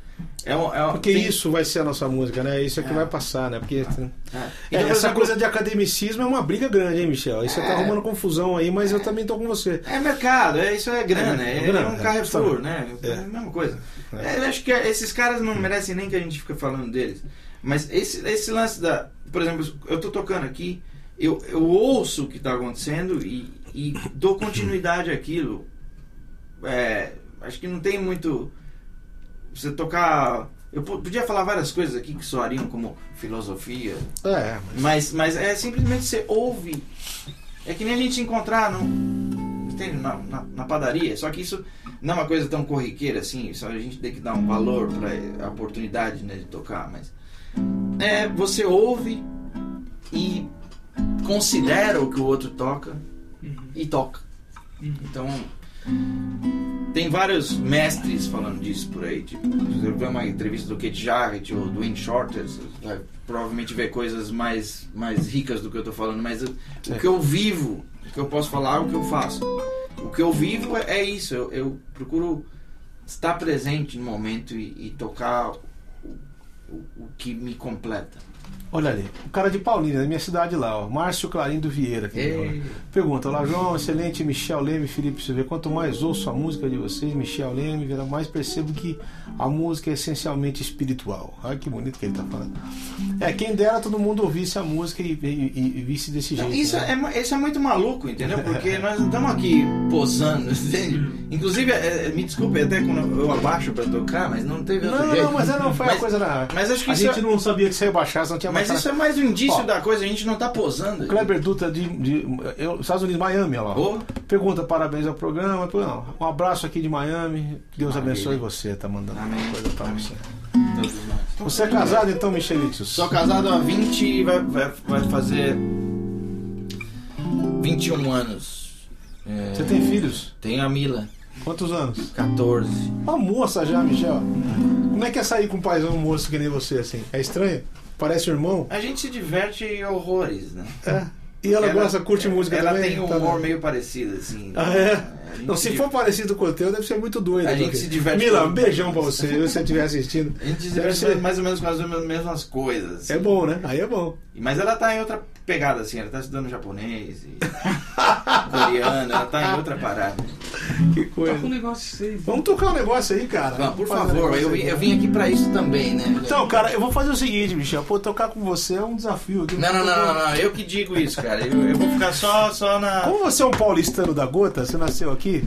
é, é
Porque
tem-
isso vai ser a nossa música, né? Isso é que
É.
vai passar, né? Porque
É.
é,
Então,
essa coisa de academicismo é uma briga grande, hein, Michel? Aí você tá
É.
arrumando confusão aí, mas eu também tô com você.
É mercado, é, isso é grana,
É,
é,
grana,
um
é,
Carrefour, né? É,
É.
a mesma coisa.
É.
É, eu acho que esses caras não merecem nem que a gente fique falando deles. Mas esse, esse lance da. Por exemplo, eu tô tocando aqui, eu, eu ouço o que tá acontecendo e, e dou continuidade àquilo. É, acho que não tem muito. Você tocar. Eu po- podia falar várias coisas aqui que soariam como filosofia,
É,
mas, mas é simplesmente você ouve. É que nem a gente se encontrar no, entende? Na, na, na padaria. Só que isso não é uma coisa tão corriqueira assim. Só a gente tem que dar um valor para a oportunidade né, de tocar. Mas é, você ouve e considera o que o outro toca e toca. Então tem vários mestres falando disso por aí. Tipo, se você ver uma entrevista do Kate Jarrett ou do Wayne Shorter, você vai provavelmente ver coisas mais, mais ricas do que eu tô falando. Mas o
Sim.
que eu vivo, o que eu posso falar é o que eu faço. O que eu vivo é, é isso. Eu, eu procuro estar presente no momento e, e tocar o, que me completa.
Olha ali. O cara de Paulínia, da minha cidade lá, ó. Márcio Clarindo Vieira. Pergunta, olá João, excelente Michel Leme, Felipe Silveira. Quanto mais ouço a música de vocês, Michel Leme, mais percebo que a música é essencialmente espiritual. Olha que bonito que ele tá falando. É, quem dera todo mundo ouvisse a música e, e- e- visse desse jeito.
Isso
né?
é, isso é muito maluco, entendeu? Porque (laughs) nós não estamos aqui posando, entende? Inclusive, é, é, me desculpe até quando eu abaixo pra tocar, mas não teve outro
Não,
jeito.
não, mas é, não foi a
Mas-
coisa da.
Mas acho que
A gente
é,
não sabia que você ia baixar, você não tinha
mas
baixado.
isso é mais um indício
Ó.
da coisa, a gente não tá posando.
Kleber Dutra de, de eu, Estados Unidos, Miami, olha lá.
Ô.
Pergunta, parabéns ao programa. Não, Um abraço aqui de Miami. Deus
Maravilha.
abençoe você, tá mandando
Amém.
coisa pra
Amém.
você. Você é casado então, Michelitius?
Sou casado há 20 e vai, vai, vai fazer 21 anos. É,
Você tem filhos?
Tenho a Mila,
Quantos anos?
14.
Uma moça já, Michel. Como é que é sair com um paizão moço que nem você assim? É estranho? Parece um irmão?
A gente se diverte horrores, né?
É. E ela, gosta, curte música
ela
também?
tem um
Tá
humor meio parecido, assim.
Ah, é? Não, se
se-
for parecido com o teu, deve ser muito doido.
A gente
porque-
se diverte
Mila, um beijão pra você, se você estiver assistindo.
A gente se diverte
ser.
mais ou menos com as mesmas coisas.
É
assim.
bom, né? Aí é bom.
Mas ela tá em outra pegada, assim. Ela tá estudando japonês e (laughs) coreano. Ela tá em outra parada.
Que
Toca
coisa.
um negócio aí.
Vamos tocar um negócio aí, cara.
Vamos, por
fazer um
favor.
negócio
Eu,
aí.
vim- eu vim aqui pra isso também, né?
Então, cara, eu vou fazer o seguinte, Michel. Pô, tocar com você é um desafio.
Não, não, não, não, não. Eu que digo isso, cara. Eu, eu vou ficar só, só na.
Como você é um paulistano da gota, você nasceu aqui,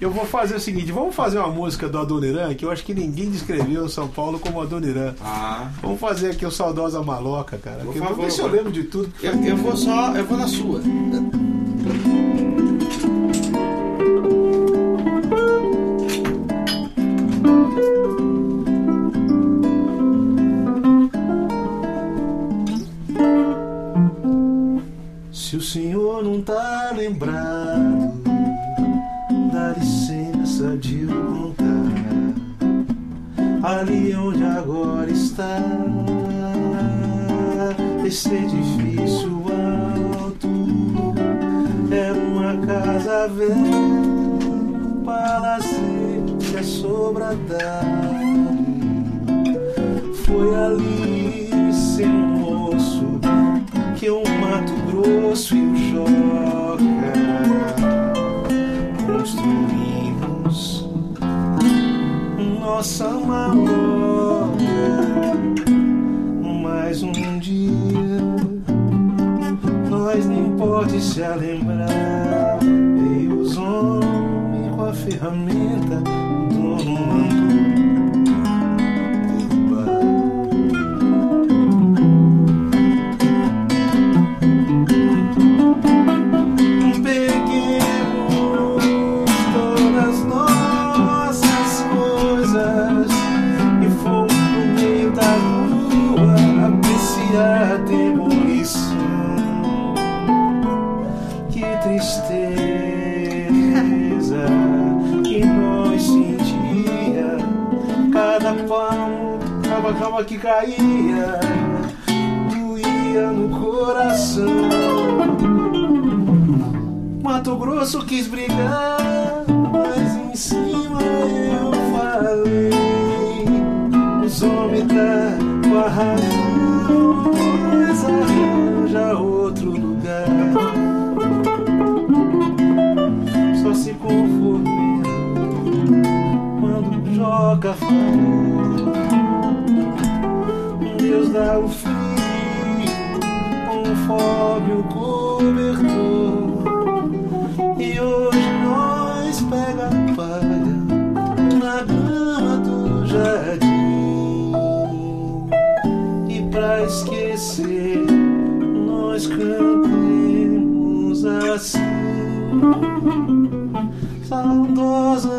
eu vou fazer o seguinte: vamos fazer uma música do Adoniran, que eu acho que ninguém descreveu em São Paulo como Adoniran.
Ah.
Vamos fazer aqui o Saudosa Maloca, cara.
Por favor,
se eu lembro de tudo.
Eu, eu vou só, eu vou na sua.
Se o senhor não tá lembrado licença de eu contar. Ali onde agora está esse edifício alto, era uma casa velha, um palacete assobradado. Foi ali, seu moço, que o Mato Grosso e o Joca nossa maloca. Mais um dia, nós nem pode se lembrar. Veio os homens com a ferramenta, que caía, doía no coração. Mato Grosso quis brigar, mas em cima eu falei. Os homens tá com a razão, mas arranja outro lugar. Só se conforme quando joga falou. Dá o frio, conforme o cobertor. E hoje nós pega a palha na grama do jardim. E pra esquecer, nós cantemos assim. Saudosa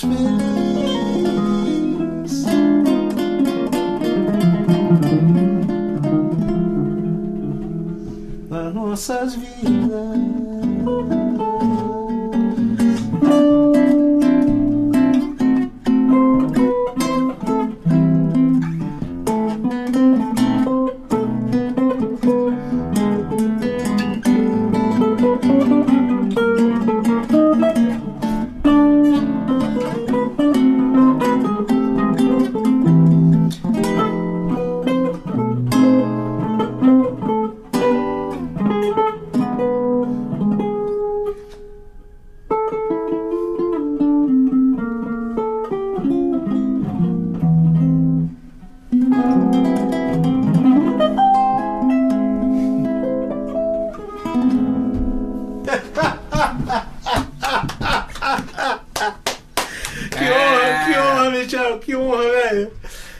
felizes. nas nossas vidas. Que honra, que honra, Michel, que honra, velho.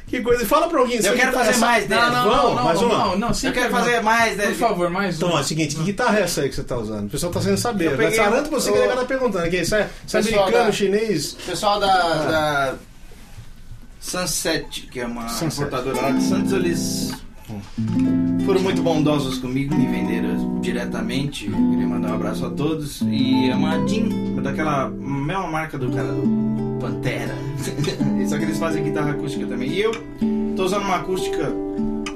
Que coisa. Fala pra alguém.
Eu quero
guitarra-
fazer
essa-
mais dessa.
Não, não,
Vamos,
não,
mais
não,
uma.
não, não, sim,
Eu quero
não.
fazer mais, né?
Por favor, mais
Então,
um.
é o seguinte, que guitarra é essa aí que você tá usando? O pessoal tá querendo saber.
Eu peguei
Sarando
um-
você que tá perguntando aqui. Isso é, isso é americano,
da-
chinês?
pessoal da, da Sunset, que é uma
Sunset.
importadora lá de Santos, eles foram muito bondosos comigo, me venderam diretamente. Queria mandar um abraço a todos. E é uma Jean, daquela mesma marca do cara do Pantera. (laughs) Só que eles fazem guitarra acústica também. E eu tô usando uma acústica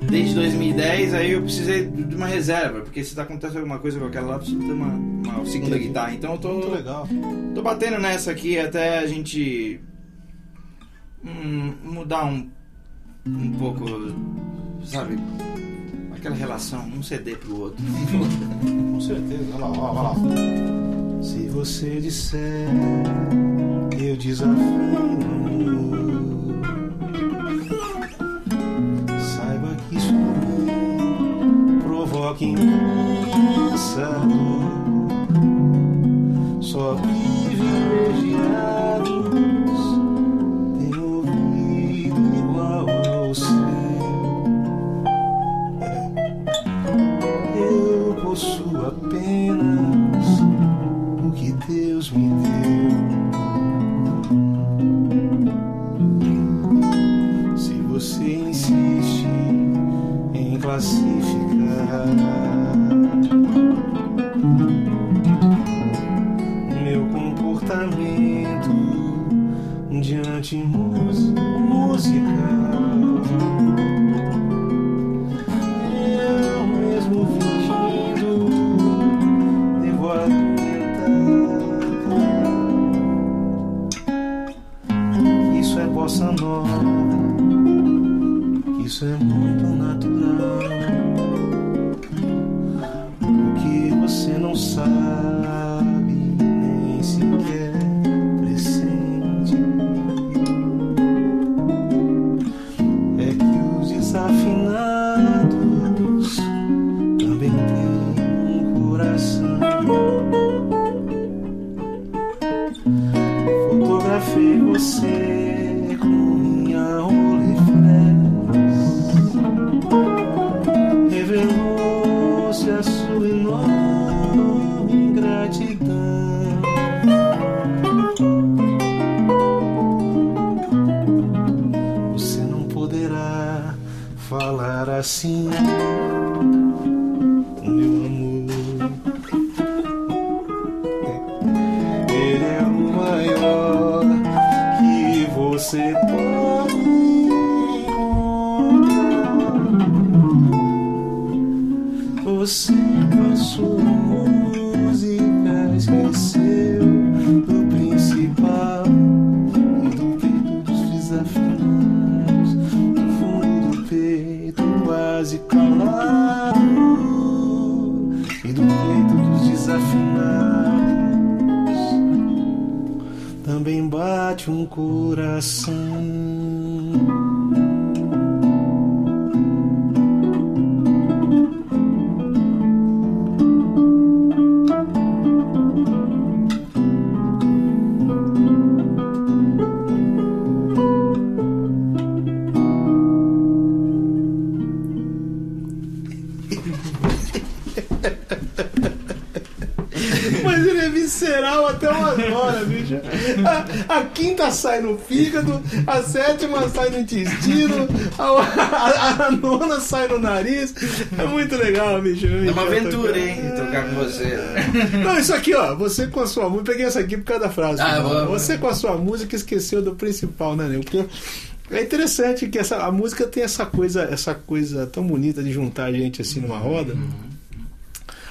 desde 2010, aí eu precisei de uma reserva, porque se acontece alguma coisa com aquela lá, precisa ter uma, uma segunda
Entendi.
guitarra. Então eu tô.
Muito legal.
Tô batendo nessa aqui até a gente hum, mudar um, um pouco, sabe? Aquela relação, um ceder pro outro.
Com certeza. Olha lá, olha lá. Se você disser, eu desafio. Saiba que isso provoca imensa dor. posso apenas o que Deus me deu. Se você insiste em classificar meu comportamento diante de desafinados também bate um coração. A, a quinta sai no fígado, a sétima sai no intestino, a, a- a nona sai no nariz. É muito legal, bicho.
É uma aventura, hein? Tocar com você.
Não, isso aqui, ó. Você com a sua música. Peguei essa aqui por causa da frase.
Ah, vamos.
Você com a sua música esqueceu do principal, né, Nil? Porque é interessante que essa, a música tem essa coisa, essa coisa tão bonita de juntar a gente assim numa roda.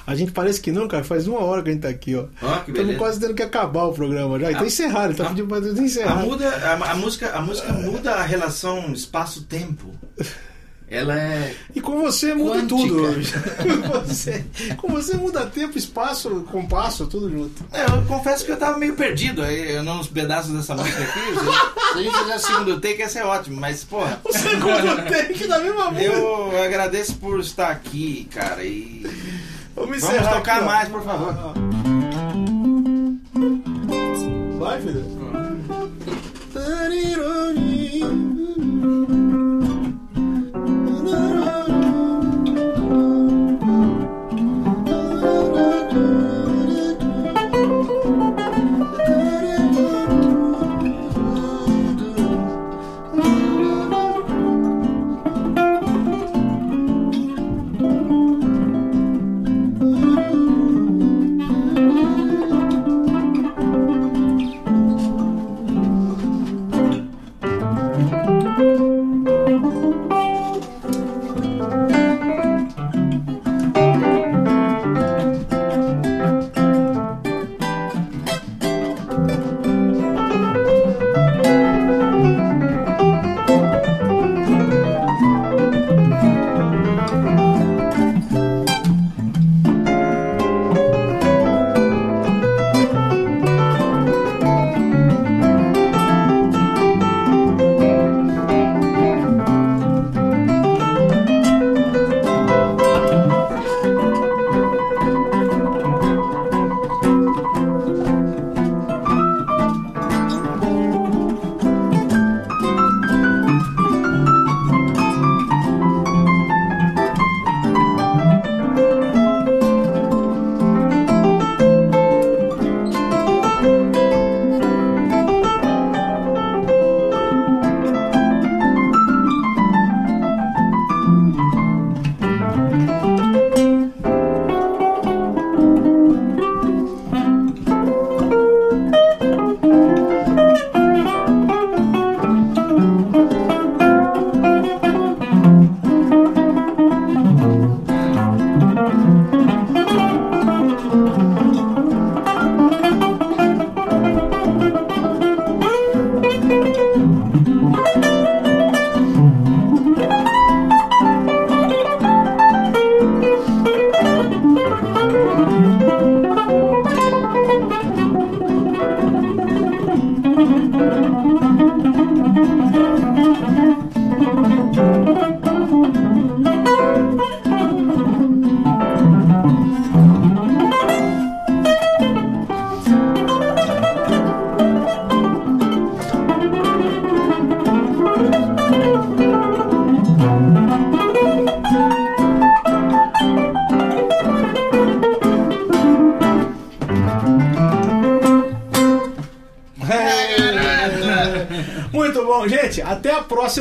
A gente parece que não, cara. Faz uma hora que a gente tá aqui, ó.
Que
Estamos quase tendo que acabar o programa já. Então
A-
encerrar, ele tá
a-
pedindo pra
A,
encerrar.
muda, a, a música, a música muda a relação espaço-tempo. Ela é.
E com você muda
Quântica.
tudo. (laughs) com, você, com você muda tempo, espaço, compasso, tudo junto.
É, eu confesso que eu tava meio perdido aí, nos pedaços dessa música aqui. Se a gente fizer segundo take, ia ser ótimo, mas, porra.
O segundo take da mesma música.
Eu agradeço por estar aqui, cara, e.
Vamos
Vamos tocar
aqui,
mais, por favor.
Vai, filho. Gente,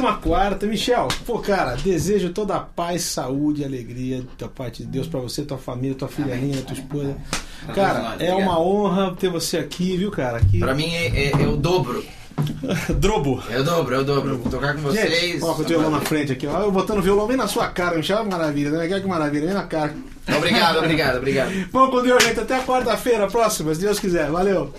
próxima quarta. Michel, pô, cara, desejo toda a paz, saúde e alegria da parte de Deus pra você, tua família, tua filha linda, tua esposa. Cara, é uma honra ter você aqui, viu, cara? Aqui.
Pra mim é, é- é o dobro. (laughs)
Drobo.
É o dobro, é o dobro. Tocar com vocês.
Gente, ó, com o violão na frente aqui, ó. Eu botando o violão bem na sua cara, Michel, que maravilha, né? Que maravilha, bem na cara.
Obrigado, obrigado, obrigado. (laughs)
Bom, com Deus, gente. Até a quarta-feira próxima, se Deus quiser. Valeu.